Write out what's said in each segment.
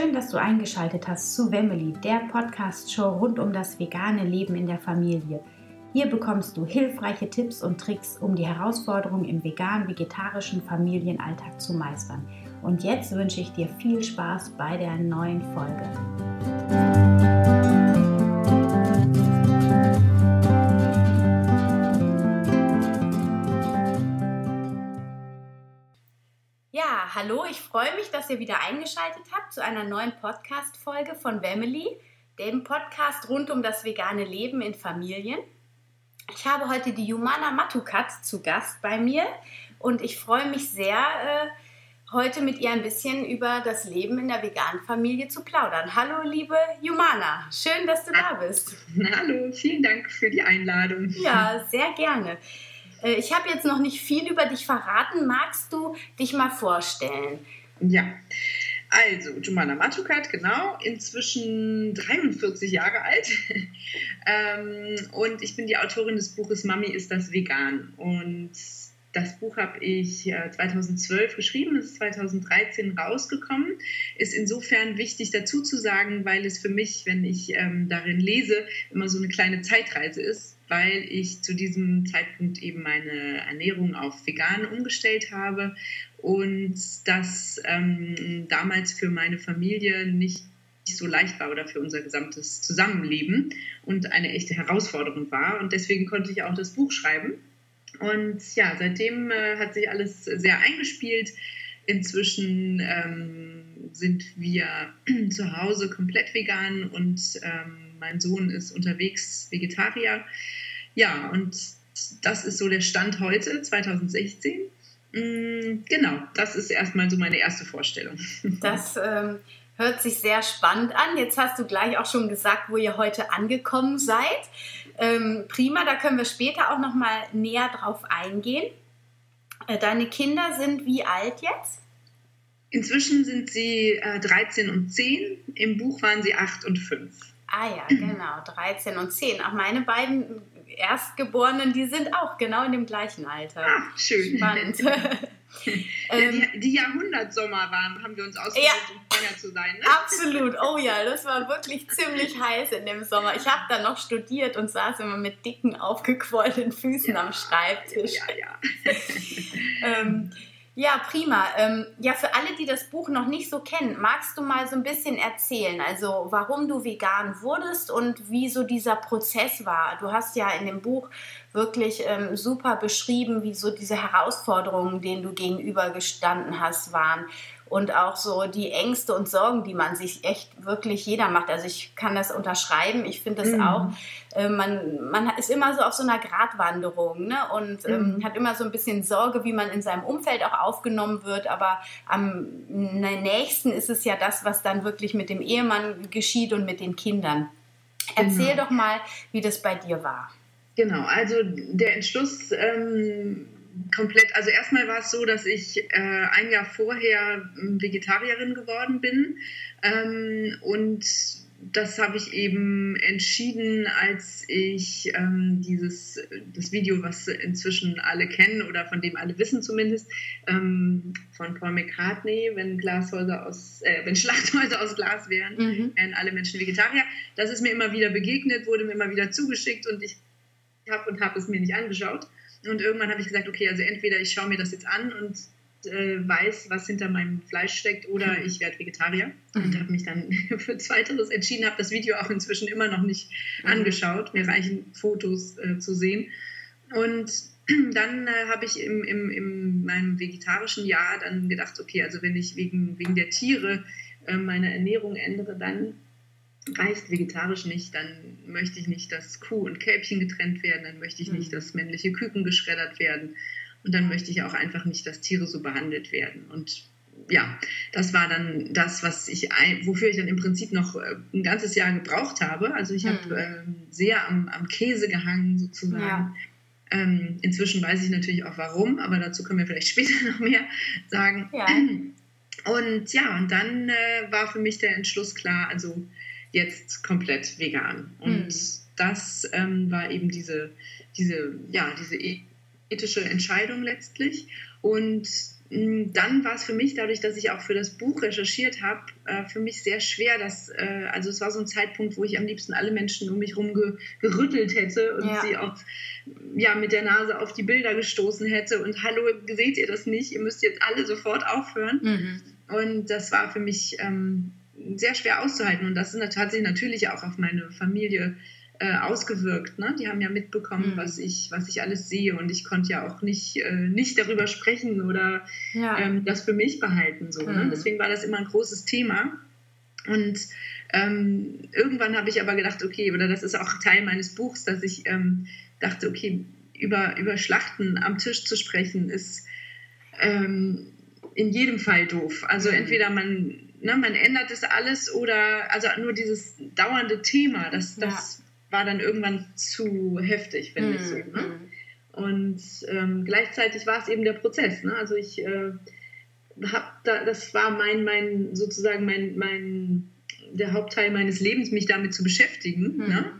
Schön, dass du eingeschaltet hast zu Wemmeli, der Podcast-Show rund um das vegane Leben in der Familie. Hier bekommst du hilfreiche Tipps und Tricks, um die Herausforderungen im vegan-vegetarischen Familienalltag zu meistern. Und jetzt wünsche ich dir viel Spaß bei der neuen Folge. Ja, hallo, ich freue mich, dass ihr wieder eingeschaltet habt zu einer neuen Podcast-Folge von Wemmeli, dem Podcast rund um das vegane Leben in Familien. Ich habe heute die Jumana Matukat zu Gast bei mir und ich freue mich sehr, äh, heute mit ihr ein bisschen über das Leben in der veganen Familie zu plaudern. Hallo, liebe Jumana, schön, dass du da bist. Hallo, vielen Dank für die Einladung. Ja, sehr gerne. Äh, ich habe jetzt noch nicht viel über dich verraten. Magst du dich mal vorstellen? Ja. Also, Jumana Matukat, genau, inzwischen 43 Jahre alt. ähm, und ich bin die Autorin des Buches Mami ist das vegan. Und das Buch habe ich 2012 äh, geschrieben, ist 2013 rausgekommen. Ist insofern wichtig dazu zu sagen, weil es für mich, wenn ich ähm, darin lese, immer so eine kleine Zeitreise ist, weil ich zu diesem Zeitpunkt eben meine Ernährung auf vegan umgestellt habe und das ähm, damals für meine Familie nicht so leicht war oder für unser gesamtes Zusammenleben und eine echte Herausforderung war. Und deswegen konnte ich auch das Buch schreiben. Und ja, seitdem äh, hat sich alles sehr eingespielt. Inzwischen ähm, sind wir zu Hause komplett vegan und ähm, mein Sohn ist unterwegs Vegetarier. Ja, und das ist so der Stand heute, 2016. Mm, genau, das ist erstmal so meine erste Vorstellung. Das ähm, hört sich sehr spannend an. Jetzt hast du gleich auch schon gesagt, wo ihr heute angekommen seid. Ähm, prima, da können wir später auch noch mal näher drauf eingehen. Äh, deine Kinder sind wie alt jetzt? Inzwischen sind sie äh, 13 und 10. Im Buch waren sie 8 und 5. Ah ja, genau, 13 und 10. Auch meine beiden Erstgeborenen, die sind auch genau in dem gleichen Alter. Ach, schön. Spannend. Ähm, die, die Jahrhundertsommer waren, haben wir uns ausgesucht, ja, um schwanger zu sein. Ne? Absolut. Oh ja, das war wirklich ziemlich heiß in dem Sommer. Ich habe da noch studiert und saß immer mit dicken, aufgequollenen Füßen ja, am Schreibtisch. Ja, ja. ähm, ja, prima. Ähm, ja, für alle, die das Buch noch nicht so kennen, magst du mal so ein bisschen erzählen, also warum du vegan wurdest und wie so dieser Prozess war? Du hast ja in dem Buch wirklich ähm, super beschrieben, wie so diese Herausforderungen, denen du gegenübergestanden hast, waren und auch so die Ängste und Sorgen, die man sich echt wirklich jeder macht. Also ich kann das unterschreiben, ich finde das mhm. auch. Äh, man, man ist immer so auf so einer Gratwanderung ne? und ähm, mhm. hat immer so ein bisschen Sorge, wie man in seinem Umfeld auch aufgenommen wird. Aber am nächsten ist es ja das, was dann wirklich mit dem Ehemann geschieht und mit den Kindern. Erzähl genau. doch mal, wie das bei dir war. Genau, also der Entschluss ähm, komplett, also erstmal war es so, dass ich äh, ein Jahr vorher ähm, Vegetarierin geworden bin ähm, und das habe ich eben entschieden, als ich ähm, dieses das Video, was inzwischen alle kennen oder von dem alle wissen zumindest, ähm, von Paul McCartney, wenn Glashäuser aus, äh, wenn Schlachthäuser aus Glas wären, mhm. wären alle Menschen Vegetarier. Das ist mir immer wieder begegnet, wurde mir immer wieder zugeschickt und ich habe und habe es mir nicht angeschaut. Und irgendwann habe ich gesagt, okay, also entweder ich schaue mir das jetzt an und äh, weiß, was hinter meinem Fleisch steckt, oder mhm. ich werde Vegetarier. Mhm. Und habe mich dann für Zweiteres entschieden, habe das Video auch inzwischen immer noch nicht mhm. angeschaut. Mir reichen Fotos äh, zu sehen. Und dann äh, habe ich im, im, in meinem vegetarischen Jahr dann gedacht, okay, also wenn ich wegen, wegen der Tiere äh, meine Ernährung ändere, dann reicht vegetarisch nicht, dann möchte ich nicht, dass Kuh und Kälbchen getrennt werden, dann möchte ich nicht, mhm. dass männliche Küken geschreddert werden und dann möchte ich auch einfach nicht, dass Tiere so behandelt werden. Und ja, das war dann das, was ich, wofür ich dann im Prinzip noch äh, ein ganzes Jahr gebraucht habe. Also ich habe äh, sehr am, am, Käse gehangen sozusagen. Ja. Ähm, inzwischen weiß ich natürlich auch warum, aber dazu können wir vielleicht später noch mehr sagen. Ja. Und ja, und dann äh, war für mich der Entschluss klar, also jetzt komplett vegan. Und mhm. das ähm, war eben diese, diese, ja, diese ethische Entscheidung letztlich. Und Mm, dann war es für mich, dadurch, dass ich auch für das Buch recherchiert habe, äh, für mich sehr schwer, dass, äh, also es war so ein Zeitpunkt, wo ich am liebsten alle Menschen um mich herum ge gerüttelt hätte und ja. sie auch ja, mit der Nase auf die Bilder gestoßen hätte und hallo, seht ihr das nicht? Ihr müsst jetzt alle sofort aufhören. Mhm. Und das war für mich ähm, sehr schwer auszuhalten und das hat sich natürlich auch auf meine Familie äh, ausgewirkt. Ne? Die haben ja mitbekommen, mhm. was, ich, was ich alles sehe und ich konnte ja auch nicht, äh, nicht darüber sprechen oder ja. ähm, das für mich behalten. So, ne? mhm. ne? Deswegen war das immer ein großes Thema. Und ähm, irgendwann habe ich aber gedacht, okay, oder das ist auch Teil meines Buchs, dass ich ähm, dachte, okay, über, über Schlachten am Tisch zu sprechen, ist ähm, in jedem Fall doof. Also mhm. entweder man, ne, man ändert das alles oder also nur dieses dauernde Thema, das, das war dann irgendwann zu heftig, finde mm, ich so. Ne? Mm. Und ähm, gleichzeitig war es eben der Prozess. Ne? Also ich äh, habe da, das war mein, mein sozusagen mein, mein, der Hauptteil meines Lebens, mich damit zu beschäftigen. Mm. Ne?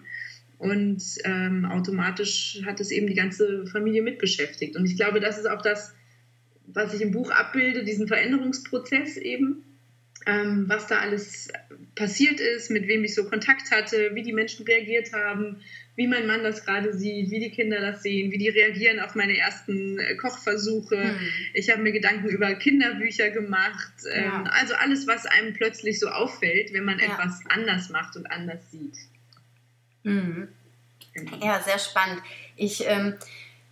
Und ähm, automatisch hat es eben die ganze Familie mitbeschäftigt. Und ich glaube, das ist auch das, was ich im Buch abbilde, diesen Veränderungsprozess eben ähm, was da alles passiert ist, mit wem ich so Kontakt hatte, wie die Menschen reagiert haben, wie mein Mann das gerade sieht, wie die Kinder das sehen, wie die reagieren auf meine ersten äh, Kochversuche. Mhm. Ich habe mir Gedanken über Kinderbücher gemacht. Ähm, ja. Also alles, was einem plötzlich so auffällt, wenn man ja. etwas anders macht und anders sieht. Mhm. Ja, sehr spannend. Ich ähm,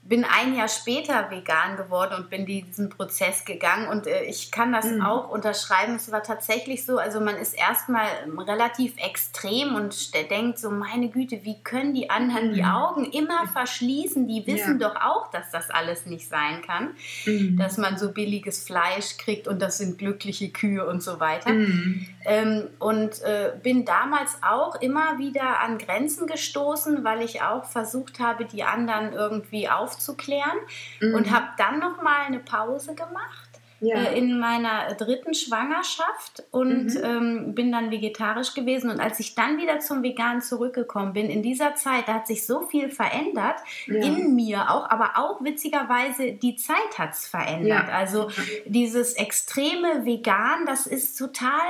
bin ein Jahr später vegan geworden und bin diesen Prozess gegangen und äh, ich kann das mhm. auch unterschreiben. Es war tatsächlich so, also man ist erstmal relativ extrem und denkt so, meine Güte, wie können die anderen mhm. die Augen immer verschließen? Die wissen ja. doch auch, dass das alles nicht sein kann, mhm. dass man so billiges Fleisch kriegt und das sind glückliche Kühe und so weiter. Mhm. Ähm, und äh, bin damals auch immer wieder an Grenzen gestoßen, weil ich auch versucht habe, die anderen irgendwie aufzunehmen aufzuklären mhm. und habe dann noch mal eine Pause gemacht. Ja. Äh, in meiner dritten Schwangerschaft und mhm. ähm, bin dann vegetarisch gewesen. Und als ich dann wieder zum Vegan zurückgekommen bin, in dieser Zeit, da hat sich so viel verändert ja. in mir auch, aber auch witzigerweise die Zeit hat es verändert. Ja. Also dieses extreme Vegan, das ist total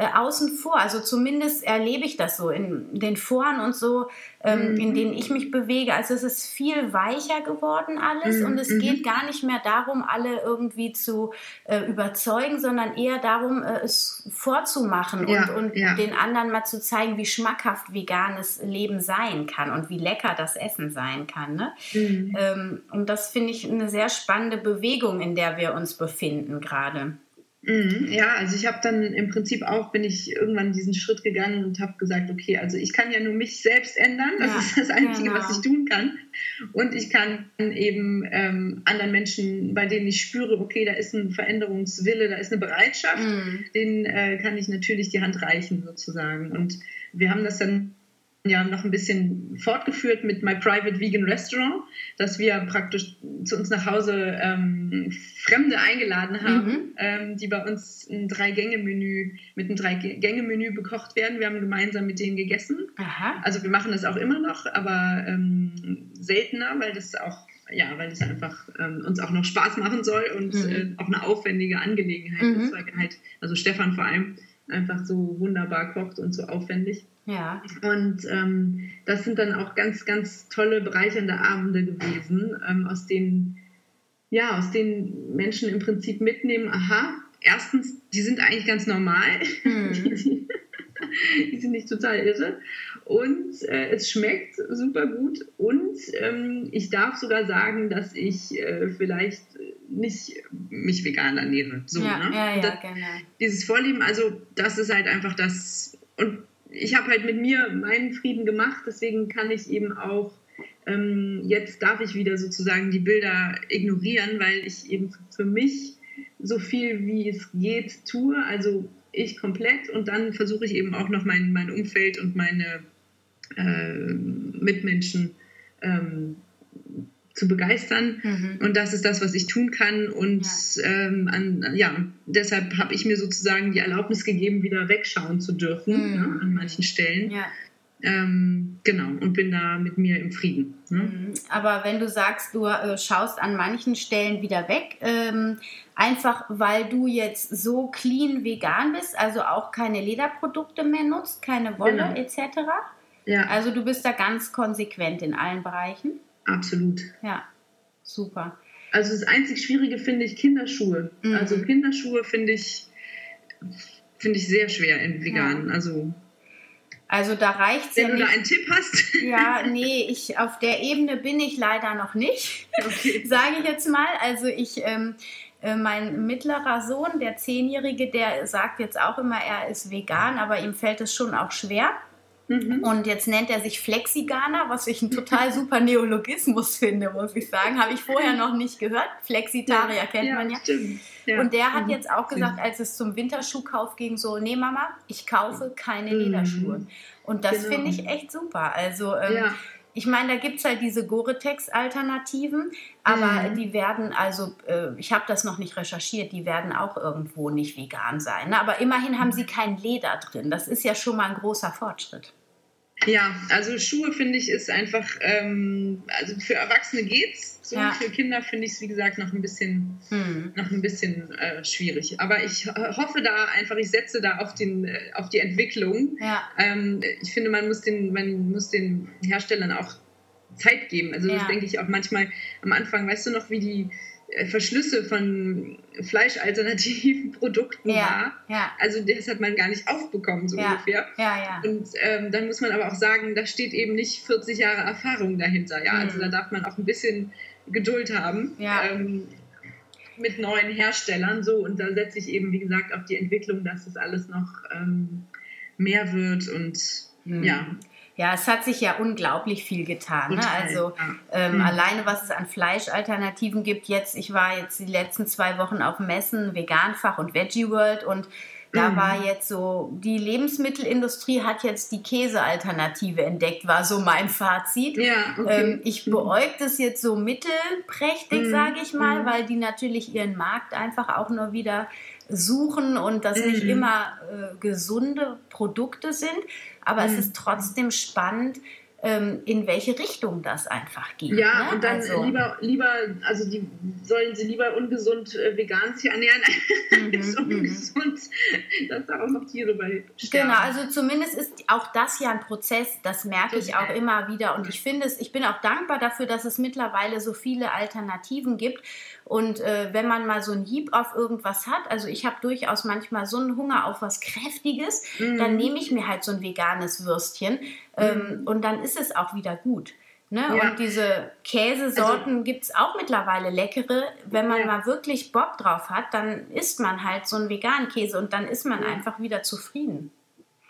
äh, außen vor. Also zumindest erlebe ich das so in den Foren und so, ähm, mhm. in denen ich mich bewege. Also es ist viel weicher geworden alles mhm. und es mhm. geht gar nicht mehr darum, alle irgendwie zu äh, überzeugen, sondern eher darum, äh, es vorzumachen ja, und, und ja. den anderen mal zu zeigen, wie schmackhaft veganes Leben sein kann und wie lecker das Essen sein kann. Ne? Mhm. Ähm, und das finde ich eine sehr spannende Bewegung, in der wir uns befinden gerade. Mhm, ja, also ich habe dann im Prinzip auch, bin ich irgendwann diesen Schritt gegangen und habe gesagt, okay, also ich kann ja nur mich selbst ändern, das ja, ist das Einzige, genau. was ich tun kann. Und ich kann eben ähm, anderen Menschen, bei denen ich spüre, okay, da ist ein Veränderungswille, da ist eine Bereitschaft, mhm. denen äh, kann ich natürlich die Hand reichen sozusagen. Und wir haben das dann ja noch ein bisschen fortgeführt mit My Private Vegan Restaurant, dass wir praktisch zu uns nach Hause ähm, Fremde eingeladen haben, mhm. ähm, die bei uns ein Drei-Gänge-Menü mit einem Drei-Gänge-Menü bekocht werden. Wir haben gemeinsam mit denen gegessen. Aha. Also wir machen das auch immer noch, aber ähm, seltener, weil das auch ja, weil es einfach ähm, uns auch noch Spaß machen soll und mhm. äh, auch eine aufwendige Angelegenheit mhm. ist, weil halt, also Stefan vor allem einfach so wunderbar kocht und so aufwendig. Ja. Und ähm, das sind dann auch ganz, ganz tolle, bereichernde Abende gewesen, ähm, aus denen, ja, aus denen Menschen im Prinzip mitnehmen, aha, erstens, die sind eigentlich ganz normal. Mhm. die sind nicht total irre. Und äh, es schmeckt super gut. Und ähm, ich darf sogar sagen, dass ich äh, vielleicht nicht mich vegan ernähre. So, ja, ne? ja, ja, das, genau. Dieses Vorlieben, also das ist halt einfach das. Und ich habe halt mit mir meinen Frieden gemacht, deswegen kann ich eben auch, ähm, jetzt darf ich wieder sozusagen die Bilder ignorieren, weil ich eben für mich so viel wie es geht tue, also ich komplett. Und dann versuche ich eben auch noch mein, mein Umfeld und meine äh, Mitmenschen ähm, zu begeistern. Mhm. Und das ist das, was ich tun kann. Und ja, ähm, an, ja deshalb habe ich mir sozusagen die Erlaubnis gegeben, wieder wegschauen zu dürfen mhm. ja, an manchen Stellen. Ja. Ähm, genau, und bin da mit mir im Frieden. Ne? Mhm. Aber wenn du sagst, du äh, schaust an manchen Stellen wieder weg, ähm, einfach weil du jetzt so clean vegan bist, also auch keine Lederprodukte mehr nutzt, keine Wolle genau. etc. Ja. Also du bist da ganz konsequent in allen Bereichen. Absolut. Ja, super. Also das einzig Schwierige finde ich Kinderschuhe. Mhm. Also Kinderschuhe finde ich, finde ich sehr schwer in vegan. Ja. Also also da reicht es ja Wenn du da einen Tipp hast. Ja, nee, ich, auf der Ebene bin ich leider noch nicht, okay. sage ich jetzt mal. Also ich, ähm, äh, mein mittlerer Sohn, der Zehnjährige, der sagt jetzt auch immer, er ist vegan, aber ihm fällt es schon auch schwer. Mhm. Und jetzt nennt er sich Flexiganer, was ich ein total super Neologismus finde, muss ich sagen. Habe ich vorher noch nicht gehört. Flexitarier ja, kennt ja, man ja. ja. Und der hat jetzt auch gesagt, als es zum Winterschuhkauf ging, so, nee Mama, ich kaufe keine mhm. Lederschuhe. Und das genau. finde ich echt super. Also ähm, ich meine, da gibt es halt diese Gore-Tex-Alternativen, aber mhm. die werden, also äh, ich habe das noch nicht recherchiert, die werden auch irgendwo nicht vegan sein. Ne? Aber immerhin haben sie kein Leder drin. Das ist ja schon mal ein großer Fortschritt. Ja, also Schuhe finde ich ist einfach, ähm, also für Erwachsene geht's. So ja. für Kinder finde ich es wie gesagt noch ein bisschen, mhm. noch ein bisschen äh, schwierig. Aber ich hoffe da einfach, ich setze da auf den, äh, auf die Entwicklung. Ja. Ähm, ich finde, man muss den, man muss den Herstellern auch Zeit geben. Also ja. das denke ich auch manchmal am Anfang. Weißt du noch, wie die Verschlüsse von fleischalternativen Produkten ja, war. Ja. Also das hat man gar nicht aufbekommen, so ja, ungefähr. Ja, Und ähm, dann muss man aber auch sagen, da steht eben nicht 40 Jahre Erfahrung dahinter. Ja? Mhm. Also da darf man auch ein bisschen Geduld haben. Ähm, mit neuen Herstellern so und da setze ich eben wie gesagt auf die Entwicklung, dass das alles noch ähm, mehr wird und mhm. ja ja, es hat sich ja unglaublich viel getan. Ne? Also ähm, mhm. alleine, was es an Fleischalternativen gibt. Jetzt, ich war jetzt die letzten zwei Wochen auf Messen, Veganfach und Veggie World und da mhm. war jetzt so, die Lebensmittelindustrie hat jetzt die Käsealternative entdeckt, war so mein Fazit. Ja, okay. ähm, ich mhm. beäuge das jetzt so mittelprächtig, mhm. sage ich mal, mhm. weil die natürlich ihren Markt einfach auch nur wieder suchen und das nicht mhm. immer äh, gesunde Produkte sind aber mhm. es ist trotzdem spannend, in welche Richtung das einfach geht. Ja, ne? und dann also, lieber, lieber, also die sollen sie lieber ungesund äh, vegan sich ernähren als mhm, mhm, ungesund, dass da auch noch Tiere bei sterben. Genau, also zumindest ist auch das ja ein Prozess, das merke ich auch immer wieder und ich finde es, ich bin auch dankbar dafür, dass es mittlerweile so viele Alternativen gibt und äh, wenn man mal so einen Hieb auf irgendwas hat, also ich habe durchaus manchmal so einen Hunger auf was Kräftiges, mhm. dann nehme ich mir halt so ein veganes Würstchen ähm, mhm. und dann ist es auch wieder gut. Ne? Ja. Und diese Käsesorten also, gibt es auch mittlerweile leckere. Wenn man ja. mal wirklich Bock drauf hat, dann isst man halt so einen veganen Käse und dann ist man ja. einfach wieder zufrieden.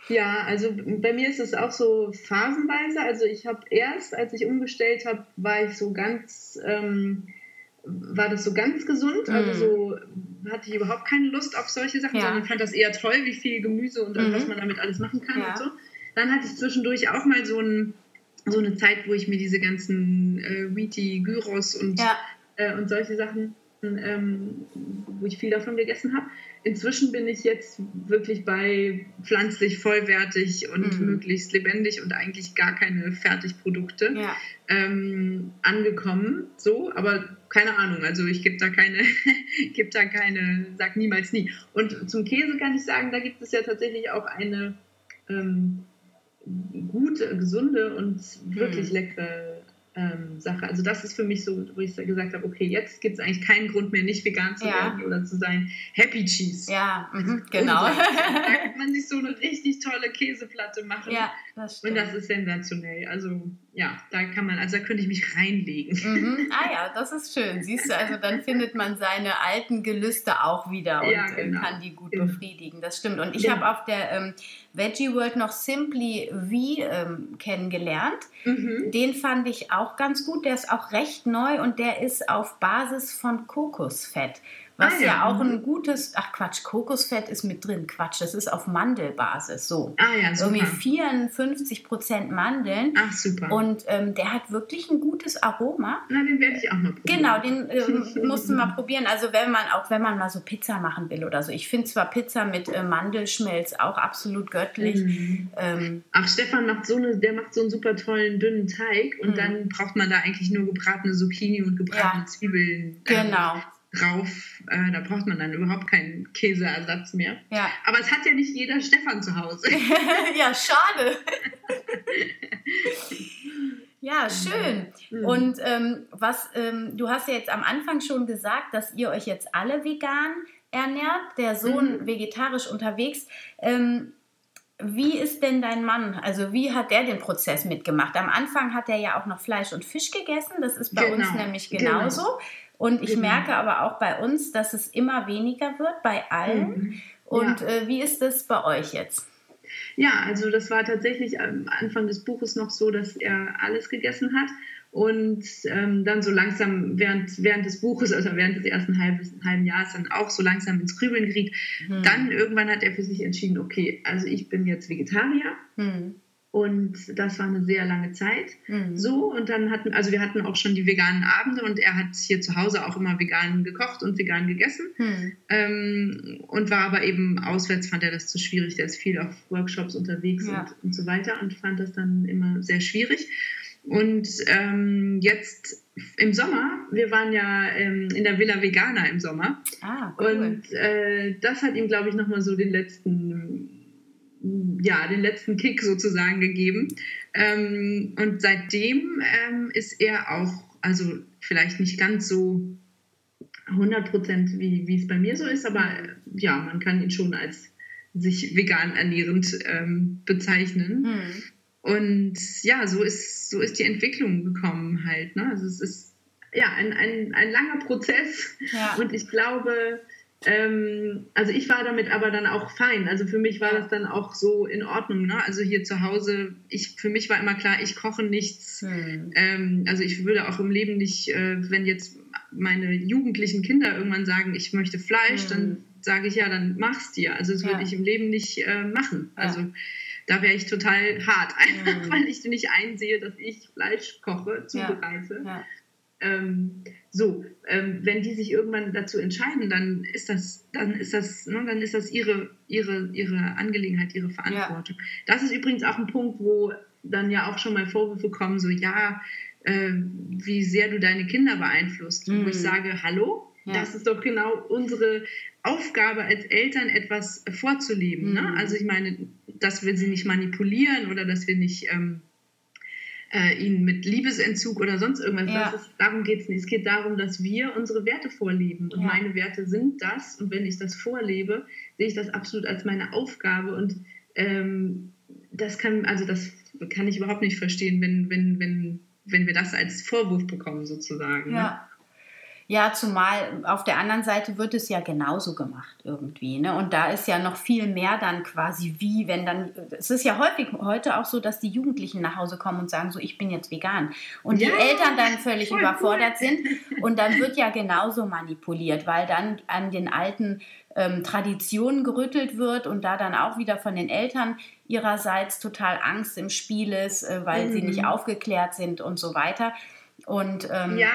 Ja, also bei mir ist es auch so phasenweise. Also ich habe erst, als ich umgestellt habe, war ich so ganz ähm, war das so ganz gesund. Mhm. Also so hatte ich überhaupt keine Lust auf solche Sachen, ja. sondern fand das eher toll, wie viel Gemüse und mhm. was man damit alles machen kann ja. und so. Dann hatte ich zwischendurch auch mal so, ein, so eine Zeit, wo ich mir diese ganzen äh, Wheaty, Gyros und, ja. äh, und solche Sachen, ähm, wo ich viel davon gegessen habe. Inzwischen bin ich jetzt wirklich bei pflanzlich vollwertig und mhm. möglichst lebendig und eigentlich gar keine Fertigprodukte ja. ähm, angekommen. So, aber keine Ahnung. Also ich gebe da keine, gebe da keine, sag niemals nie. Und zum Käse kann ich sagen, da gibt es ja tatsächlich auch eine ähm, gute, gesunde und wirklich mhm. leckere ähm, Sache. Also das ist für mich so, wo ich gesagt habe, okay, jetzt gibt es eigentlich keinen Grund mehr, nicht vegan zu ja. werden oder zu sein. Happy Cheese. Ja, mhm, genau. da kann man sich so eine richtig tolle Käseplatte machen. Ja, das. Und das ist sensationell. Also ja, da kann man, also da könnte ich mich reinlegen. Mhm. Ah ja, das ist schön. Siehst du, also dann findet man seine alten Gelüste auch wieder und ja, äh, genau. kann die gut genau. befriedigen. Das stimmt. Und ich ja. habe auf der ähm, Veggie World noch Simply V ähm, kennengelernt. Mhm. Den fand ich auch ganz gut. Der ist auch recht neu und der ist auf Basis von Kokosfett Was ah, ja. ja. auch ein gutes, ach Quatsch, Kokosfett ist mit drin. Quatsch, das ist auf Mandelbasis. So. Ah ja, super. Irgendwie 54 Prozent Mandeln. Ach super. Und ähm, der hat wirklich ein gutes Aroma. Na, den werde ich auch mal probieren. Genau, den äh, musst du mal probieren. Also wenn man, auch wenn man mal so Pizza machen will oder so. Ich finde zwar Pizza mit äh, Mandelschmelz auch absolut göttlich. Mhm. Ähm, ach, Stefan macht so eine, der macht so einen super tollen, dünnen Teig und mhm. dann braucht man da eigentlich nur gebratene Zucchini und gebratene ja. Zwiebeln. Genau drauf. Äh, da braucht man dann überhaupt keinen Käseersatz mehr. Ja. Aber es hat ja nicht jeder Stefan zu Hause. ja, schade. ja, schön. Mhm. Und ähm, was, ähm, du hast ja jetzt am Anfang schon gesagt, dass ihr euch jetzt alle vegan ernährt, der Sohn mhm. vegetarisch unterwegs. Ähm, wie ist denn dein Mann? Also wie hat der den Prozess mitgemacht? Am Anfang hat er ja auch noch Fleisch und Fisch gegessen. Das ist bei genau. uns nämlich genauso. Genau. Und ich genau. merke aber auch bei uns, dass es immer weniger wird, bei allen. Mhm. Und ja. äh, wie ist das bei euch jetzt? Ja, also das war tatsächlich am Anfang des Buches noch so, dass er alles gegessen hat und ähm, dann so langsam während, während des Buches, also während des ersten halben, halben Jahres, dann auch so langsam ins Grübeln geriet. Mhm. Dann irgendwann hat er für sich entschieden, okay, also ich bin jetzt Vegetarier. Mhm. Und das war eine sehr lange Zeit. Mhm. So, und dann hatten, also wir hatten auch schon die veganen Abende und er hat hier zu Hause auch immer vegan gekocht und vegan gegessen. Mhm. Ähm, und war aber eben auswärts, fand er das zu schwierig. Der ist viel auf Workshops unterwegs ja. und, und so weiter und fand das dann immer sehr schwierig. Und ähm, jetzt im Sommer, wir waren ja ähm, in der Villa Vegana im Sommer. Ah, cool. Und äh, das hat ihm, glaube ich, nochmal so den letzten ja, den letzten Kick sozusagen gegeben. Ähm, und seitdem ähm, ist er auch, also vielleicht nicht ganz so 100 Prozent, wie, wie es bei mir so ist, aber ja, man kann ihn schon als sich vegan ernährend ähm, bezeichnen. Hm. Und ja, so ist, so ist die Entwicklung gekommen halt. Ne? Also es ist ja ein, ein, ein langer Prozess ja. und ich glaube, ähm, also ich war damit aber dann auch fein. Also für mich war das dann auch so in Ordnung. Ne? Also hier zu Hause, ich, für mich war immer klar, ich koche nichts. Hm. Ähm, also ich würde auch im Leben nicht, äh, wenn jetzt meine jugendlichen Kinder irgendwann sagen, ich möchte Fleisch, hm. dann sage ich ja, dann mach's dir. Also das ja. würde ich im Leben nicht äh, machen. Ja. Also da wäre ich total hart, einfach hm. weil ich nicht einsehe, dass ich Fleisch koche, zubereite. Ja. Ähm, so, ähm, wenn die sich irgendwann dazu entscheiden, dann ist das, dann ist das, ne, dann ist das ihre, ihre, ihre Angelegenheit, ihre Verantwortung. Ja. Das ist übrigens auch ein Punkt, wo dann ja auch schon mal Vorwürfe kommen, so ja, äh, wie sehr du deine Kinder beeinflusst. Mhm. Wo ich mhm. sage, hallo, ja. das ist doch genau unsere Aufgabe als Eltern, etwas vorzuleben. Ne? Mhm. Ne? Also ich meine, dass wir sie nicht manipulieren oder dass wir nicht ähm, äh, ihn mit Liebesentzug oder sonst irgendwas. Ja. Ist, darum geht es nicht. Es geht darum, dass wir unsere Werte vorleben. Und ja. meine Werte sind das. Und wenn ich das vorlebe, sehe ich das absolut als meine Aufgabe. Und ähm, das kann, also das kann ich überhaupt nicht verstehen, wenn, wenn, wenn, wenn wir das als Vorwurf bekommen, sozusagen. Ne? Ja. Ja, zumal auf der anderen Seite wird es ja genauso gemacht irgendwie. Ne? Und da ist ja noch viel mehr dann quasi wie, wenn dann, es ist ja häufig heute auch so, dass die Jugendlichen nach Hause kommen und sagen so, ich bin jetzt vegan. Und ja, die Eltern dann völlig überfordert cool. sind. Und dann wird ja genauso manipuliert, weil dann an den alten ähm, Traditionen gerüttelt wird und da dann auch wieder von den Eltern ihrerseits total Angst im Spiel ist, äh, weil mhm. sie nicht aufgeklärt sind und so weiter. Und ähm, ja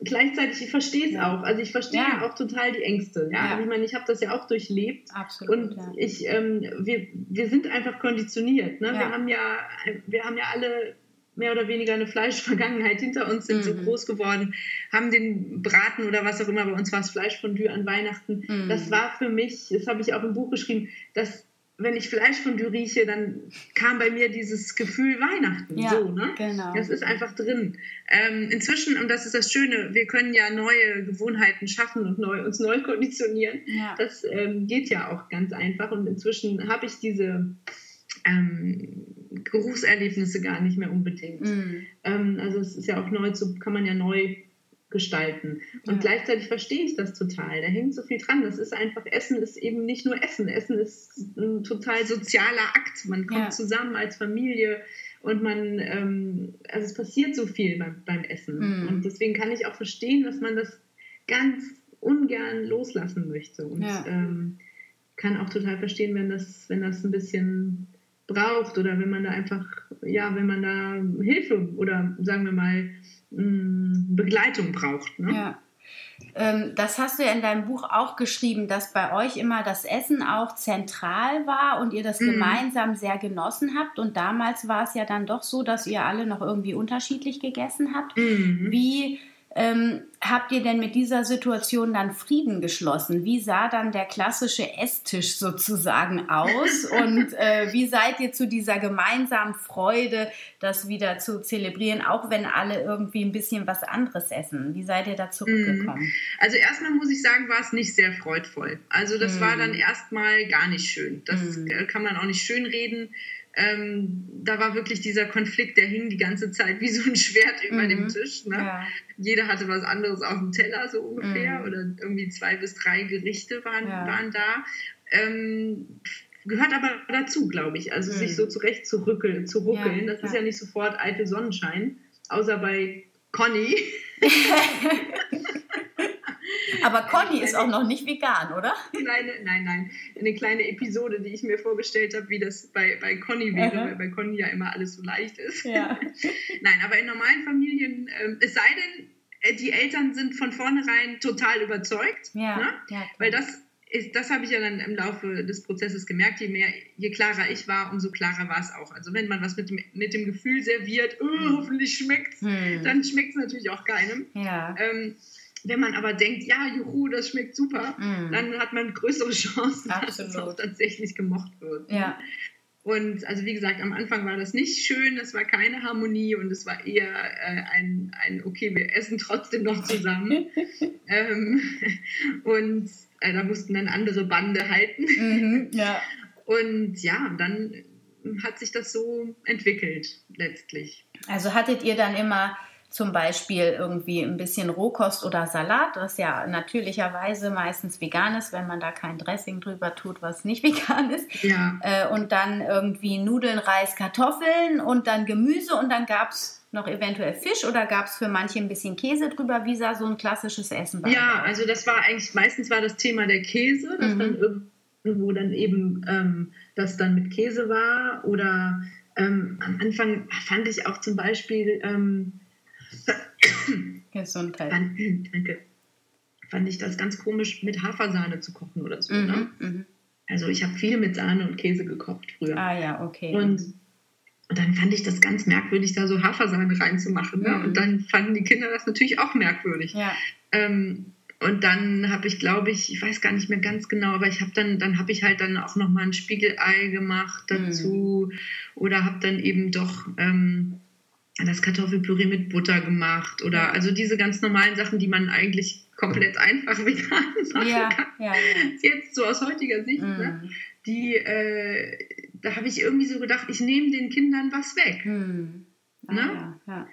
gleichzeitig, ich verstehe es ja. auch. Also ich verstehe ja. auch total die Ängste. Ja? ja. Also ich meine, ich habe das ja auch durchlebt. Absolut. Und ich, ähm, wir, wir sind einfach konditioniert. Ne? Wir haben ja, wir haben ja alle mehr oder weniger eine Fleischvergangenheit hinter uns, sind mhm. so groß geworden, haben den Braten oder was auch immer, bei uns war es Fleischfondue an Weihnachten. Mhm. Das war für mich, das habe ich auch im Buch geschrieben, das wenn ich Fleisch von rieche, dann kam bei mir dieses Gefühl Weihnachten. Ja, so, ne? genau. Das ist einfach drin. Ähm, inzwischen, und das ist das Schöne, wir können ja neue Gewohnheiten schaffen und neu, uns neu konditionieren. Ja. Das ähm, geht ja auch ganz einfach. Und inzwischen habe ich diese ähm, Geruchserlebnisse gar nicht mehr unbedingt. Mhm. Ähm, also es ist ja auch neu zu, kann man ja neu gestalten. Und ja. gleichzeitig verstehe ich das total. Da hängt so viel dran. Das ist einfach, Essen ist eben nicht nur Essen. Essen ist ein total sozialer Akt. Man kommt ja. zusammen als Familie und man, ähm, also es passiert so viel beim, beim Essen. Mhm. Und deswegen kann ich auch verstehen, dass man das ganz ungern loslassen möchte. Und ja. ähm, kann auch total verstehen, wenn das, wenn das ein bisschen braucht oder wenn man da einfach, ja, wenn man da Hilfe oder sagen wir mal mm, Begleitung braucht. Ne? Ja. Ähm, das hast du ja in deinem Buch auch geschrieben, dass bei euch immer das Essen auch zentral war und ihr das mhm. gemeinsam sehr genossen habt. Und damals war es ja dann doch so, dass ihr alle noch irgendwie unterschiedlich gegessen habt. Mhm. Wie ähm, habt ihr denn mit dieser Situation dann Frieden geschlossen? Wie sah dann der klassische Esstisch sozusagen aus? Und äh, wie seid ihr zu dieser gemeinsamen Freude, das wieder zu zelebrieren, auch wenn alle irgendwie ein bisschen was anderes essen? Wie seid ihr da zurückgekommen? Mhm. Also erstmal muss ich sagen, war es nicht sehr freudvoll. Also das mm. war dann erstmal gar nicht schön. Das mm. kann man auch nicht schön reden ähm, da war wirklich dieser Konflikt, der hing die ganze Zeit wie so ein Schwert über mhm. dem Tisch. Ne? Ja. Jeder hatte was anderes auf dem Teller, so ungefähr, mhm. oder irgendwie zwei bis drei Gerichte waren, ja. waren da. Ähm, gehört aber dazu, glaube ich. Also mhm. sich so zurecht zu, rückeln, zu ruckeln. Ja, das ist ja nicht sofort eitel Sonnenschein, außer bei Conny. Aber Conny ist auch noch nicht vegan, oder? Kleine, nein, nein. Eine kleine Episode, die ich mir vorgestellt habe, wie das bei, bei Conny wäre, mhm. weil bei Conny ja immer alles so leicht ist. Ja. nein, aber in normalen Familien, äh, es sei denn, äh, die Eltern sind von vornherein total überzeugt. Ja. Ne? ja weil das ist, das habe ich ja dann im Laufe des Prozesses gemerkt, je mehr, je klarer ich war, umso klarer war es auch. Also wenn man was mit dem, mit dem Gefühl serviert, oh, hoffentlich schmeckt es, hm. dann schmeckt es natürlich auch keinem. Ja. Ähm, wenn man aber denkt, ja, juhu, das schmeckt super, mm. dann hat man größere Chancen, Absolut. dass es auch tatsächlich gemocht wird. Ja. Und also wie gesagt, am Anfang war das nicht schön, es war keine Harmonie und es war eher äh, ein, ein, okay, wir essen trotzdem noch zusammen. ähm, und äh, da mussten dann andere Bande halten. Mhm, ja. Und ja, dann hat sich das so entwickelt letztlich. Also hattet ihr dann immer zum Beispiel irgendwie ein bisschen Rohkost oder Salat, was ja natürlicherweise meistens vegan ist, wenn man da kein Dressing drüber tut, was nicht vegan ist. Ja. Äh, und dann irgendwie Nudeln, Reis, Kartoffeln und dann Gemüse und dann gab es noch eventuell Fisch oder gab es für manche ein bisschen Käse drüber? Wie sah so ein klassisches Essen bei Ja, also das war eigentlich, meistens war das Thema der Käse, dass mhm. dann irgendwo dann eben ähm, das dann mit Käse war oder ähm, am Anfang fand ich auch zum Beispiel ähm, Gesundheit. Fand, danke. Fand ich das ganz komisch, mit Hafersahne zu kochen oder so. Mhm, ne? Mhm. Also ich habe viel mit Sahne und Käse gekocht früher. Ah ja, okay. Und, und dann fand ich das ganz merkwürdig, da so Hafersahne reinzumachen. Ne? Mhm. Und dann fanden die Kinder das natürlich auch merkwürdig. Ja. Ähm, und dann habe ich, glaube ich, ich weiß gar nicht mehr ganz genau, aber ich habe dann, dann habe ich halt dann auch noch mal ein Spiegelei gemacht dazu mhm. oder habe dann eben doch ähm, das Kartoffelpüree mit Butter gemacht oder also diese ganz normalen Sachen, die man eigentlich komplett einfach vegan machen ja, kann. Ja, ja. Jetzt so aus heutiger Sicht, mm. ne? die, äh, da habe ich irgendwie so gedacht, ich nehme den Kindern was weg. Mm. Ah, ne?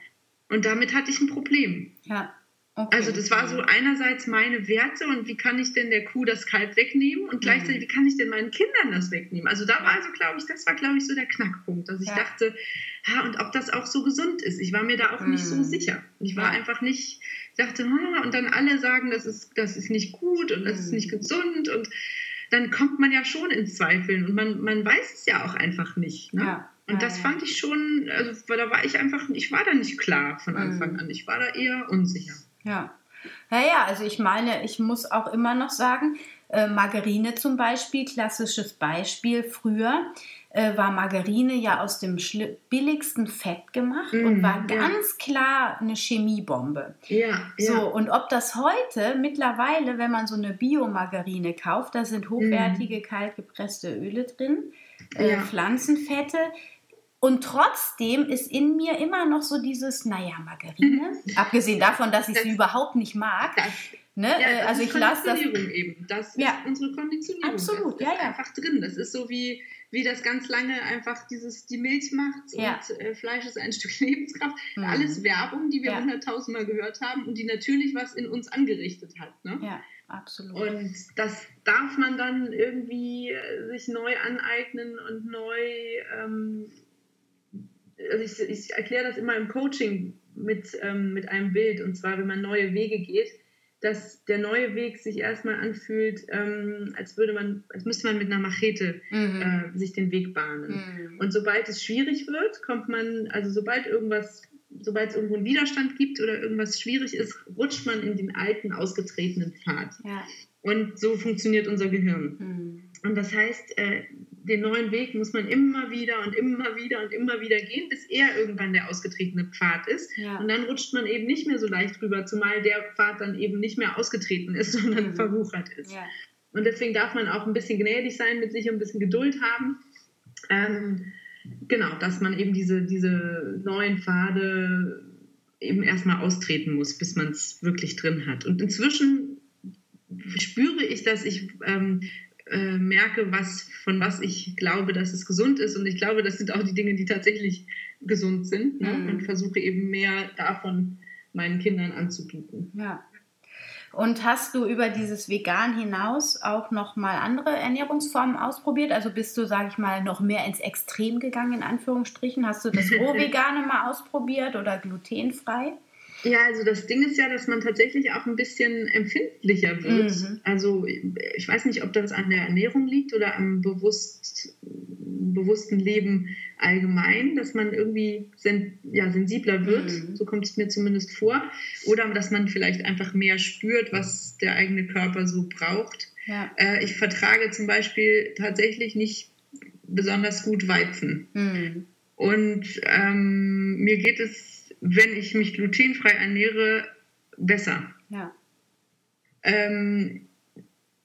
Und damit hatte ich ein Problem. Ja. Okay. Also das war so einerseits meine Werte und wie kann ich denn der Kuh das Kalb wegnehmen und gleichzeitig wie kann ich denn meinen Kindern das wegnehmen? Also da war so, glaube ich, das war glaube ich so der Knackpunkt, dass ich ja. dachte, ha, und ob das auch so gesund ist. Ich war mir da auch mhm. nicht so mhm. sicher. Ich war ja. einfach nicht, ich dachte, ha, und dann alle sagen, das ist, das ist nicht gut und das mhm. ist nicht gesund und dann kommt man ja schon ins Zweifeln und man, man weiß es ja auch einfach nicht. Ne? Ja. Und das fand ich schon, also da war ich einfach, ich war da nicht klar von Anfang mhm. an. Ich war da eher unsicher. Ja. Naja, also ich meine, ich muss auch immer noch sagen, äh, Margarine zum Beispiel, klassisches Beispiel früher, äh, war Margarine ja aus dem billigsten Fett gemacht mm, und war ja. ganz klar eine Chemiebombe. Ja, so, ja. und ob das heute mittlerweile, wenn man so eine Biomargarine kauft, da sind hochwertige, mm. kaltgepresste Öle drin, äh. Pflanzenfette, und trotzdem ist in mir immer noch so dieses, naja, Margarine, abgesehen davon, dass ich sie überhaupt nicht mag. Das, ne? ja, das also ich lasse das. eben. Das ja. ist unsere Konditionierung. Absolut, das ist ja, ja. einfach drin. Das ist so wie, wie das ganz lange einfach dieses, die Milch macht ja. und äh, Fleisch ist ein Stück Lebenskraft. Mhm. Alles Werbung, die wir hunderttausendmal gehört haben und die natürlich was in uns angerichtet hat. Ne? Ja. Absolut. Und das darf man dann irgendwie äh, sich neu aneignen und neu ähm, also ich, ich erkläre das immer im Coaching mit, ähm, mit einem Bild. Und zwar, wenn man neue Wege geht, dass der neue Weg sich erstmal anfühlt, ähm, als würde man, als müsste man mit einer Machete mhm. äh, sich den Weg bahnen. Mhm. Und sobald es schwierig wird, kommt man, also sobald irgendwas, sobald es irgendwo einen Widerstand gibt oder irgendwas schwierig ist, rutscht man in den alten, ausgetretenen Pfad. Ja. Und so funktioniert unser Gehirn. Mhm. Und das heißt, äh, den neuen Weg muss man immer wieder und immer wieder und immer wieder gehen, bis er irgendwann der ausgetretene Pfad ist. Ja. Und dann rutscht man eben nicht mehr so leicht rüber, zumal der Pfad dann eben nicht mehr ausgetreten ist, sondern mhm. verwuchert ist. Ja. Und deswegen darf man auch ein bisschen gnädig sein mit sich und ein bisschen Geduld haben. Ähm, genau, dass man eben diese, diese neuen Pfade eben erstmal austreten muss, bis man es wirklich drin hat. Und inzwischen spüre ich, dass ich ähm, äh, merke, was, von was ich glaube, dass es gesund ist. Und ich glaube, das sind auch die Dinge, die tatsächlich gesund sind. Ne? Mhm. Und versuche eben mehr davon meinen Kindern anzubieten. Ja. Und hast du über dieses Vegan hinaus auch noch mal andere Ernährungsformen ausprobiert? Also bist du, sage ich mal, noch mehr ins Extrem gegangen, in Anführungsstrichen? Hast du das Rohvegane mal ausprobiert oder glutenfrei? Ja, also das Ding ist ja, dass man tatsächlich auch ein bisschen empfindlicher wird. Mhm. Also ich weiß nicht, ob das an der Ernährung liegt oder am bewusst, bewussten Leben allgemein, dass man irgendwie sen, ja, sensibler wird. Mhm. So kommt es mir zumindest vor. Oder dass man vielleicht einfach mehr spürt, was der eigene Körper so braucht. Ja. Äh, ich vertrage zum Beispiel tatsächlich nicht besonders gut Weizen. Mhm. Und ähm, mir geht es wenn ich mich glutenfrei ernähre, besser. Ja. Ähm,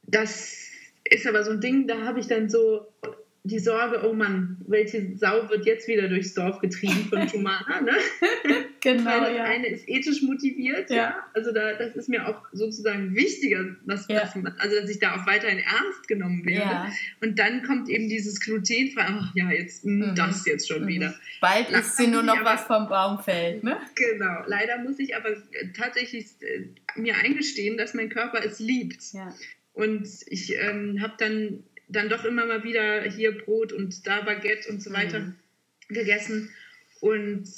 das ist aber so ein Ding, da habe ich dann so die Sorge, oh Mann, welche Sau wird jetzt wieder durchs Dorf getrieben von Tumana, ne? genau, Weil das ja. eine ist ethisch motiviert, ja. ja. Also da, das ist mir auch sozusagen wichtiger, dass, ja. dass, also dass ich da auch weiterhin ernst genommen werde. Ja. Und dann kommt eben dieses glutenfrei, ach ja, jetzt mhm. das jetzt schon mhm. wieder. Bald ist sie nur noch aber, was vom Baum fällt, ne? Genau. Leider muss ich aber tatsächlich äh, mir eingestehen, dass mein Körper es liebt. Ja. Und ich ähm, habe dann dann doch immer mal wieder hier Brot und da Baguette und so weiter mhm. gegessen. Und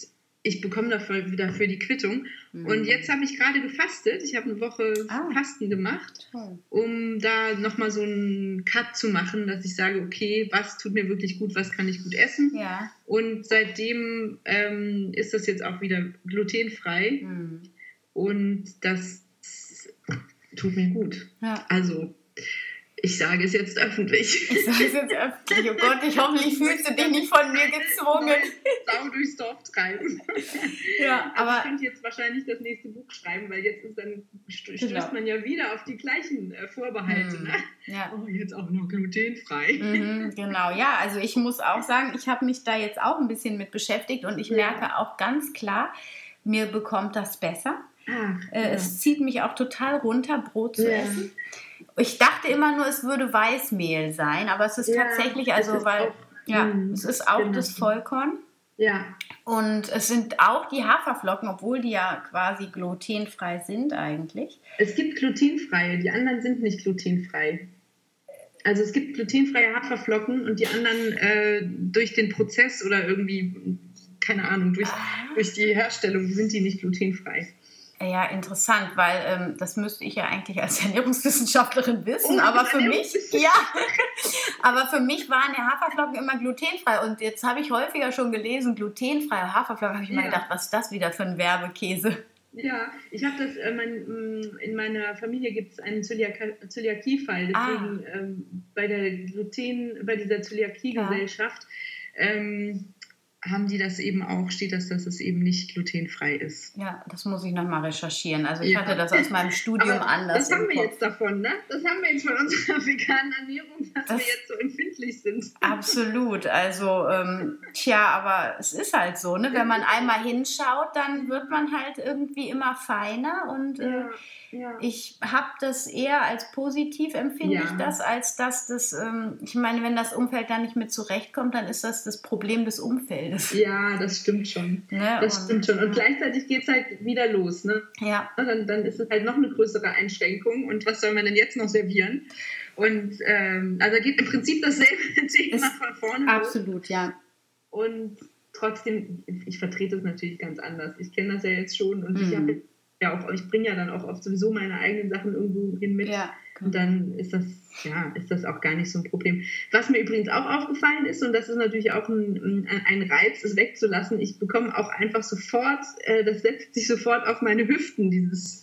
ich bekomme dafür, dafür die Quittung. Mhm. Und jetzt habe ich gerade gefastet. Ich habe eine Woche ah. Fasten gemacht, Toll. um da nochmal so einen Cut zu machen, dass ich sage, okay, was tut mir wirklich gut, was kann ich gut essen. Ja. Und seitdem ähm, ist das jetzt auch wieder glutenfrei. Mhm. Und das tut mir gut. Ja. Also ich sage es jetzt öffentlich. Ich sage es jetzt öffentlich. Oh Gott, ich hoffentlich fühlst du dich nicht von mir gezwungen. Sau durchs Dorf treiben. Ja, aber. Ich könnte jetzt wahrscheinlich das nächste Buch schreiben, weil jetzt ist dann, stößt genau. man ja wieder auf die gleichen äh, Vorbehalte. Hm. Ne? Ja. Oh, jetzt auch noch glutenfrei. Mhm, genau, ja. Also ich muss auch sagen, ich habe mich da jetzt auch ein bisschen mit beschäftigt und ich ja. merke auch ganz klar, mir bekommt das besser. Ah, äh, ja. Es zieht mich auch total runter, Brot zu essen. Ich dachte immer nur, es würde Weißmehl sein, aber es ist ja, tatsächlich, also weil, auch, ja, mh, es ist auch genau. das Vollkorn. Ja. Und es sind auch die Haferflocken, obwohl die ja quasi glutenfrei sind eigentlich. Es gibt glutenfreie, die anderen sind nicht glutenfrei. Also es gibt glutenfreie Haferflocken und die anderen äh, durch den Prozess oder irgendwie, keine Ahnung, durch, ah. durch die Herstellung sind die nicht glutenfrei. Ja, interessant, weil ähm, das müsste ich ja eigentlich als Ernährungswissenschaftlerin wissen, oh, aber für mich, ja, aber für mich waren ja Haferflocken immer glutenfrei und jetzt habe ich häufiger schon gelesen, glutenfreie Haferflocken, habe ich ja. mal gedacht, was ist das wieder für ein Werbekäse? Ja, ich habe das, äh, mein, mm, in meiner Familie gibt es einen Zöliakie-Fall, deswegen ah. ähm, bei der Gluten, bei dieser Zöliakie-Gesellschaft, ja. ähm, haben die das eben auch, steht das, dass es eben nicht glutenfrei ist. Ja, das muss ich nochmal recherchieren. Also ich ja. hatte das aus meinem Studium Aber anders. Das haben wir jetzt davon, ne? Das haben wir jetzt von unserer veganen Ernährung, dass das wir jetzt so empfindlich sind. Absolut. Also, ähm, tja, aber es ist halt so, ne? Wenn man einmal hinschaut, dann wird man halt irgendwie immer feiner und äh, ja ja. Ich habe das eher als positiv empfinde ich das, als dass das, ähm, ich meine, wenn das Umfeld da nicht mit zurechtkommt, dann ist das das Problem des Umfeldes. Ja, das stimmt schon. Ne? Das und, stimmt schon. Und gleichzeitig geht es halt wieder los. Ne? Ja. Dann, dann ist es halt noch eine größere Einschränkung. Und was soll man denn jetzt noch servieren? Und ähm, also geht im Prinzip dasselbe Thema ist von vorne. Absolut, los. ja. Und trotzdem, ich vertrete es natürlich ganz anders. Ich kenne das ja jetzt schon und mhm. ich habe ja auch, ich bringe ja dann auch oft sowieso meine eigenen Sachen irgendwo hin mit. Ja, und dann ist das, ja, ist das auch gar nicht so ein Problem. Was mir übrigens auch aufgefallen ist, und das ist natürlich auch ein, ein Reiz, es wegzulassen, ich bekomme auch einfach sofort, äh, das setzt sich sofort auf meine Hüften, dieses,